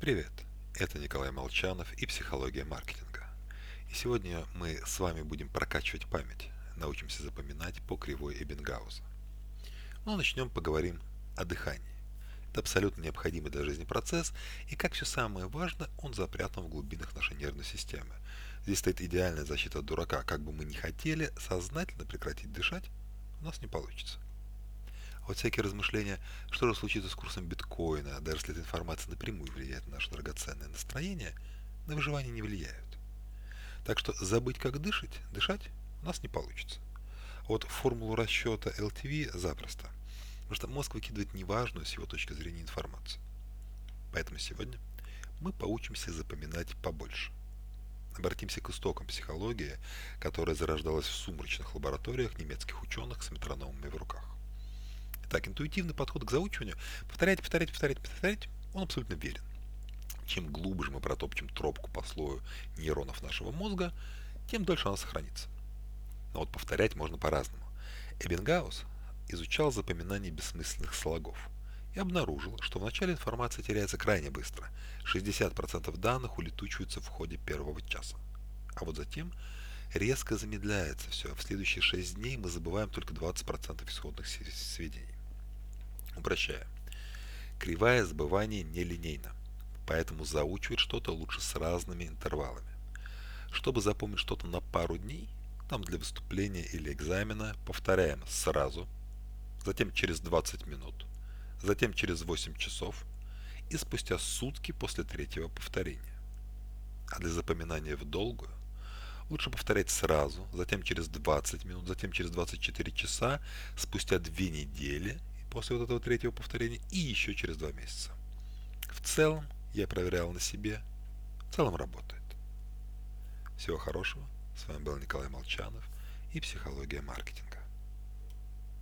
Привет, это Николай Молчанов и «Психология маркетинга». И сегодня мы с вами будем прокачивать память, научимся запоминать по кривой Эббингауза. Ну, начнем поговорим о дыхании. Это абсолютно необходимый для жизни процесс, и как все самое важное, он запрятан в глубинах нашей нервной системы. Здесь стоит идеальная защита от дурака. Как бы мы ни хотели сознательно прекратить дышать, у нас не получится. Вот всякие размышления, что же случится с курсом биткоина, даже если эта информация напрямую влияет на наше драгоценное настроение, на выживание не влияют. Так что забыть, как дышать, дышать у нас не получится. Вот формулу расчета LTV запросто, потому что мозг выкидывает неважную с его точки зрения информацию. Поэтому сегодня мы поучимся запоминать побольше. Обратимся к истокам психологии, которая зарождалась в сумрачных лабораториях немецких ученых с метрономами в руках. Так, интуитивный подход к заучиванию, повторять, повторять, повторять, повторять, он абсолютно верен. Чем глубже мы протопчем тропку по слою нейронов нашего мозга, тем дольше она сохранится. Но вот повторять можно по-разному. Эббингаус изучал запоминание бессмысленных слогов и обнаружил, что вначале информация теряется крайне быстро. 60% данных улетучиваются в ходе первого часа. А вот затем резко замедляется все. В следующие 6 дней мы забываем только 20% исходных сведений. Упрощая. Кривая забывания нелинейна, поэтому заучивать что-то лучше с разными интервалами. Чтобы запомнить что-то на пару дней, там для выступления или экзамена, повторяем сразу, затем через 20 минут, затем через 8 часов и спустя сутки после третьего повторения. А для запоминания в долгую лучше повторять сразу, затем через 20 минут, затем через 24 часа, спустя 2 недели после вот этого третьего повторения и еще через два месяца. В целом, я проверял на себе, в целом работает. Всего хорошего. С вами был Николай Молчанов и «Психология маркетинга».